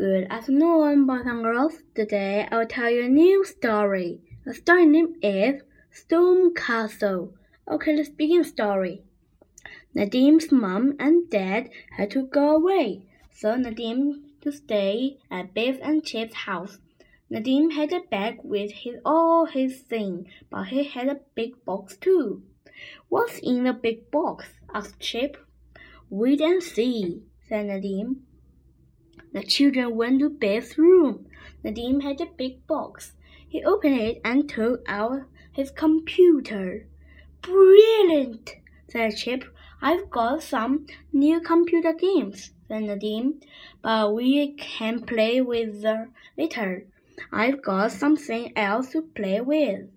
Good afternoon, boys and girls. Today I'll tell you a new story. The story name is Storm Castle. Okay, let's begin story. Nadim's mom and dad had to go away, so Nadim to stay at Biff and Chip's house. Nadim had a bag with his all his things, but he had a big box too. What's in the big box? asked Chip. Wait and see, said Nadim. The children went to Beth's room. Nadim had a big box. He opened it and took out his computer. Brilliant, said Chip. I've got some new computer games, said Nadim, but we can play with them later. I've got something else to play with.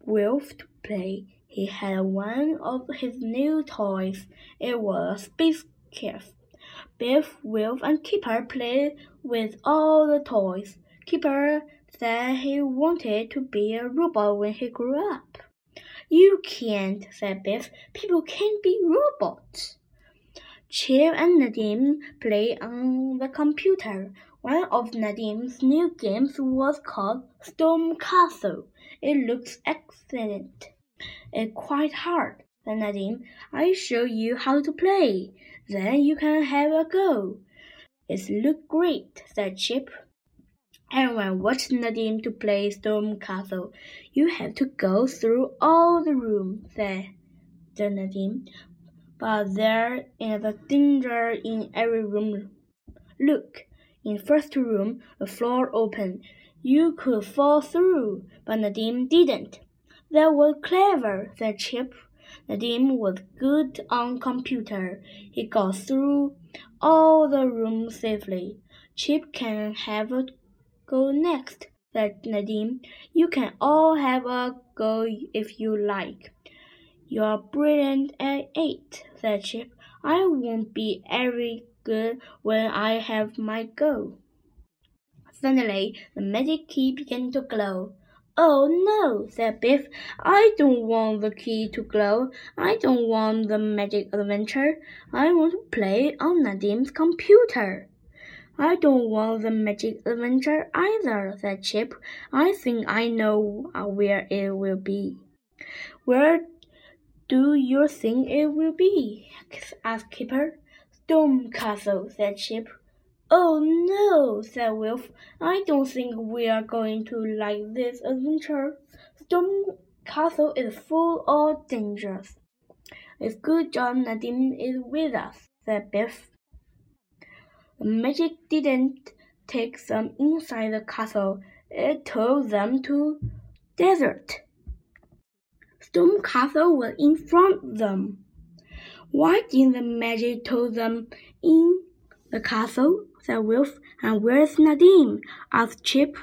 Wolf to play. He had one of his new toys. It was a space Kiss. Biff, Wolf, and Keeper played with all the toys. Keeper said he wanted to be a robot when he grew up. You can't, said Biff. People can't be robots. Chip and Nadim played on the computer. One of Nadim's new games was called Storm Castle. It looks excellent. It's quite hard, said Nadim. I'll show you how to play. Then you can have a go. It looks great, said Chip. Everyone watched Nadim to play Storm Castle. You have to go through all the rooms, said Nadim. But there is a danger in every room. Look, in first room, the floor open. You could fall through, but Nadim didn't. That was clever, said Chip. Nadim was good on computer. He got through all the rooms safely. Chip can have a go next, said Nadim. You can all have a go if you like. You're brilliant at it, said Chip. I won't be very good when I have my go. Suddenly, the magic key began to glow. Oh no, said Biff. I don't want the key to glow. I don't want the magic adventure. I want to play on Nadim's computer. I don't want the magic adventure either, said Chip. I think I know uh, where it will be. Where do you think it will be? asked Keeper. Storm Castle, said Chip. Oh no, said Wolf. I don't think we are going to like this adventure. Storm Castle is full of dangers. It's good John Nadim is with us, said Biff. The magic didn't take them inside the castle. It took them to desert. Storm Castle was in front of them. Why didn't the magic take them in the castle? Said Wolf. And where's Nadim? asked Chip.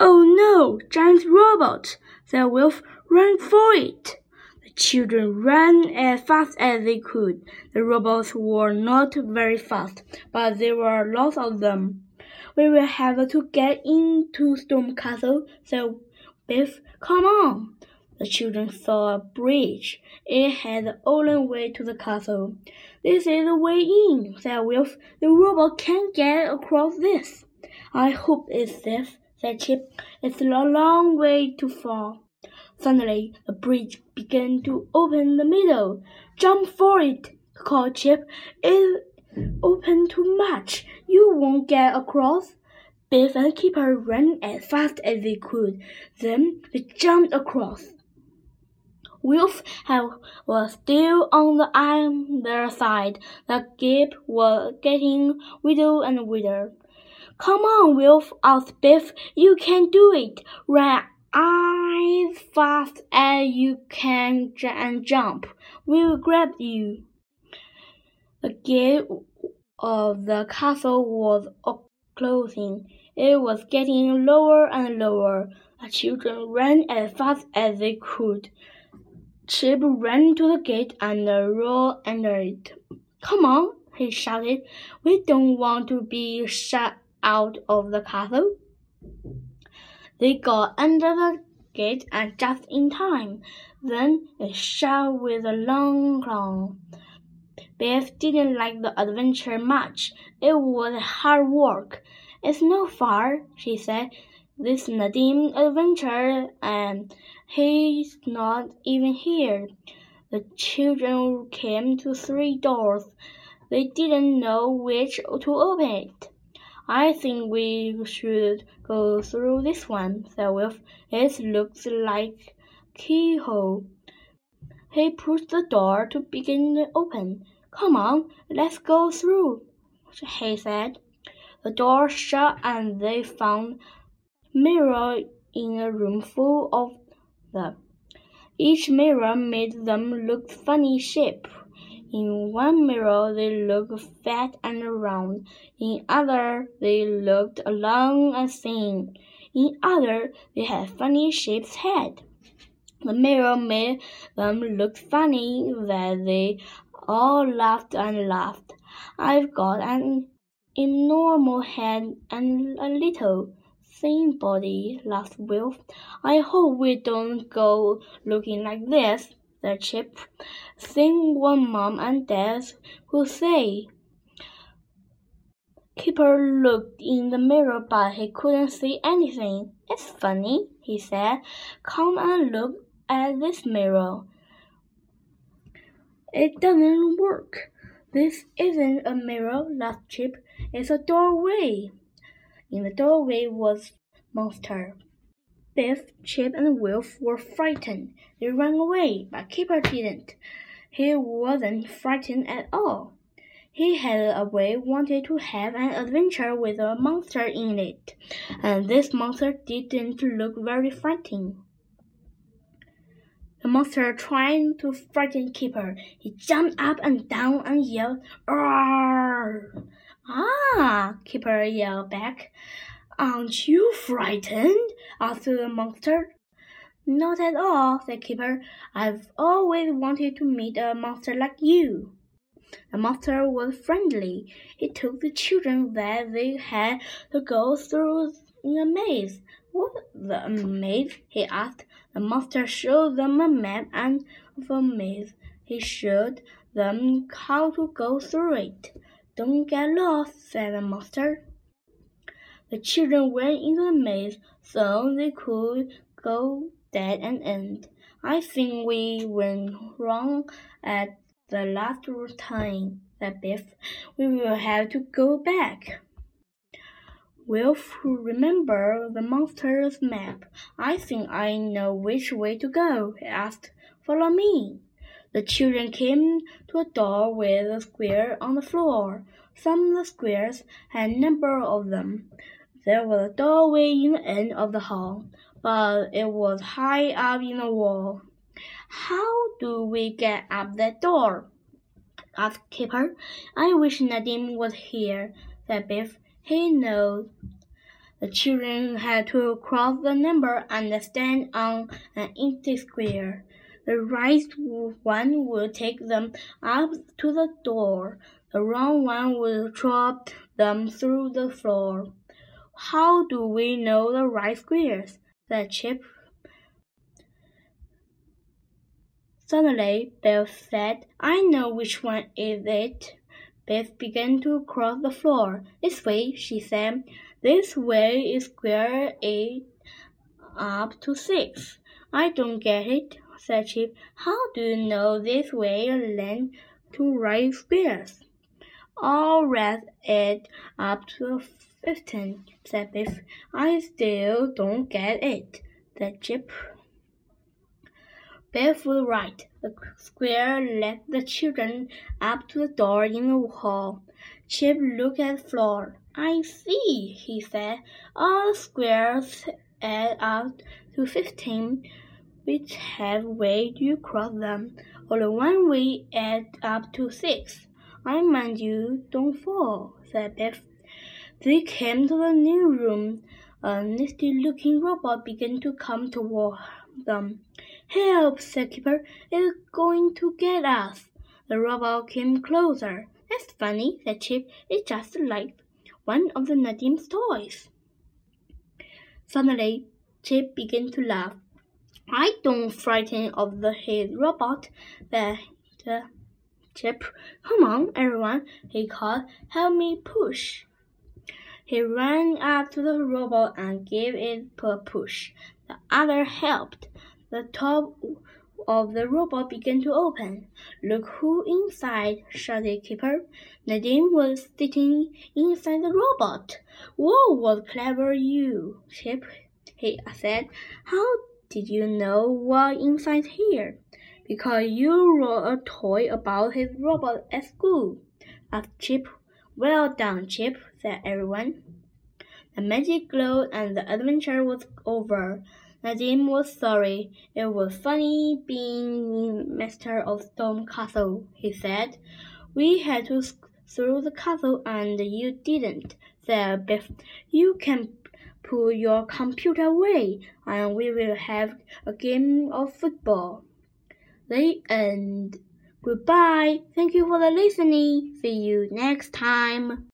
Oh no, giant robot, said Wolf. Run for it. The children ran as fast as they could. The robots were not very fast, but there were lots of them. We will have to get into Storm Castle, said Biff. Come on. The children saw a bridge. It had the only way to the castle. This is the way in, said Wolf. The robot can't get across this. I hope it's safe, said Chip. It's a long way to fall. Suddenly, the bridge began to open in the middle. Jump for it, called Chip. It's open too much. You won't get across. Biff and Keeper ran as fast as they could. Then they jumped across. Wolf was still on the other side. The gap was getting wider and wider. Come on, Wolf, asked Biff. You can do it. Run as fast as you can and jump. We'll grab you. The gate of the castle was closing. It was getting lower and lower. The children ran as fast as they could. Chip ran to the gate and rolled under it. Come on, he shouted. We don't want to be shut out of the castle. They got under the gate and just in time. Then it shut with a long clang. Biff didn't like the adventure much. It was hard work. It's no far, she said. This Nadim adventure, and he's not even here. The children came to three doors. They didn't know which to open it. I think we should go through this one, said Wilf. It looks like keyhole. He pushed the door to begin to open. Come on, let's go through, he said. The door shut and they found mirror in a room full of them. Each mirror made them look funny shape. In one mirror they looked fat and round. In other they looked long and thin. In other they had funny shaped head. The mirror made them look funny that they all laughed and laughed. I've got an abnormal head and a little thin body, laughed Wilf. I hope we don't go looking like this, said Chip. Think what Mom and Dad would say. Keeper looked in the mirror, but he couldn't see anything. It's funny, he said. Come and look at this mirror. It doesn't work. This isn't a mirror, laughed Chip. It's a doorway. In the doorway was Monster. Biff, Chip, and Wilf were frightened. They ran away, but Keeper didn't. He wasn't frightened at all. He had always wanted to have an adventure with a monster in it, and this monster didn't look very frightening. The monster tried to frighten Keeper. He jumped up and down and yelled, Arr! Ah! Kipper yelled back. Aren't you frightened? asked the monster. Not at all, said Kipper. I've always wanted to meet a monster like you. The monster was friendly. He took the children where they had to go through in a maze. What the maze? he asked. The monster showed them a map and a maze. He showed them how to go through it. Don't get lost, said the monster. The children went into the maze so they could go dead and end. I think we went wrong at the last time, said Biff. We will have to go back. Wilf remember the monster's map. I think I know which way to go, he asked. Follow me. The children came to a door with a square on the floor. Some of the squares had a number of them. There was a doorway in the end of the hall, but it was high up in the wall. How do we get up that door? asked Kipper. I wish Nadim was here, said Biff. He knows. The children had to cross the number and stand on an empty square. The right one will take them up to the door. The wrong one will drop them through the floor. How do we know the right squares? said Chip. Suddenly, Biff said, I know which one is it. Biff began to cross the floor. This way, she said. This way is square eight up to six. I don't get it, said Chip. How do you know this way leads to right squares? I'll it up to fifteen, said Biff. I still don't get it, said Chip. Biff was right. The square led the children up to the door in the hall. Chip looked at the floor. I see, he said. All squares add up to fifteen. Which have way you cross them? Only one way add up to six. I mind you, don't fall, said Biff. They came to the new room. A nasty looking robot began to come toward them. Help, said Keeper, It's going to get us. The robot came closer. That's funny, said Chip. It's just like one of the Nadim's toys. Suddenly, Chip began to laugh. I don't frighten of the head robot, that Chip, come on, everyone, he called. Help me push. He ran up to the robot and gave it a push. The other helped. The top of the robot began to open. Look who inside, shouted Keeper. Nadim was sitting inside the robot. Whoa, what clever you, Chip, he said. How did you know what inside here? Because you wrote a toy about his robot at school, asked Chip. Well done, Chip, said everyone. The magic glowed and the adventure was over. Nadim was sorry. It was funny being master of Storm Castle, he said. We had to through the castle and you didn't, said Biff. You can put your computer away and we will have a game of football. The end. Goodbye. Thank you for the listening. See you next time.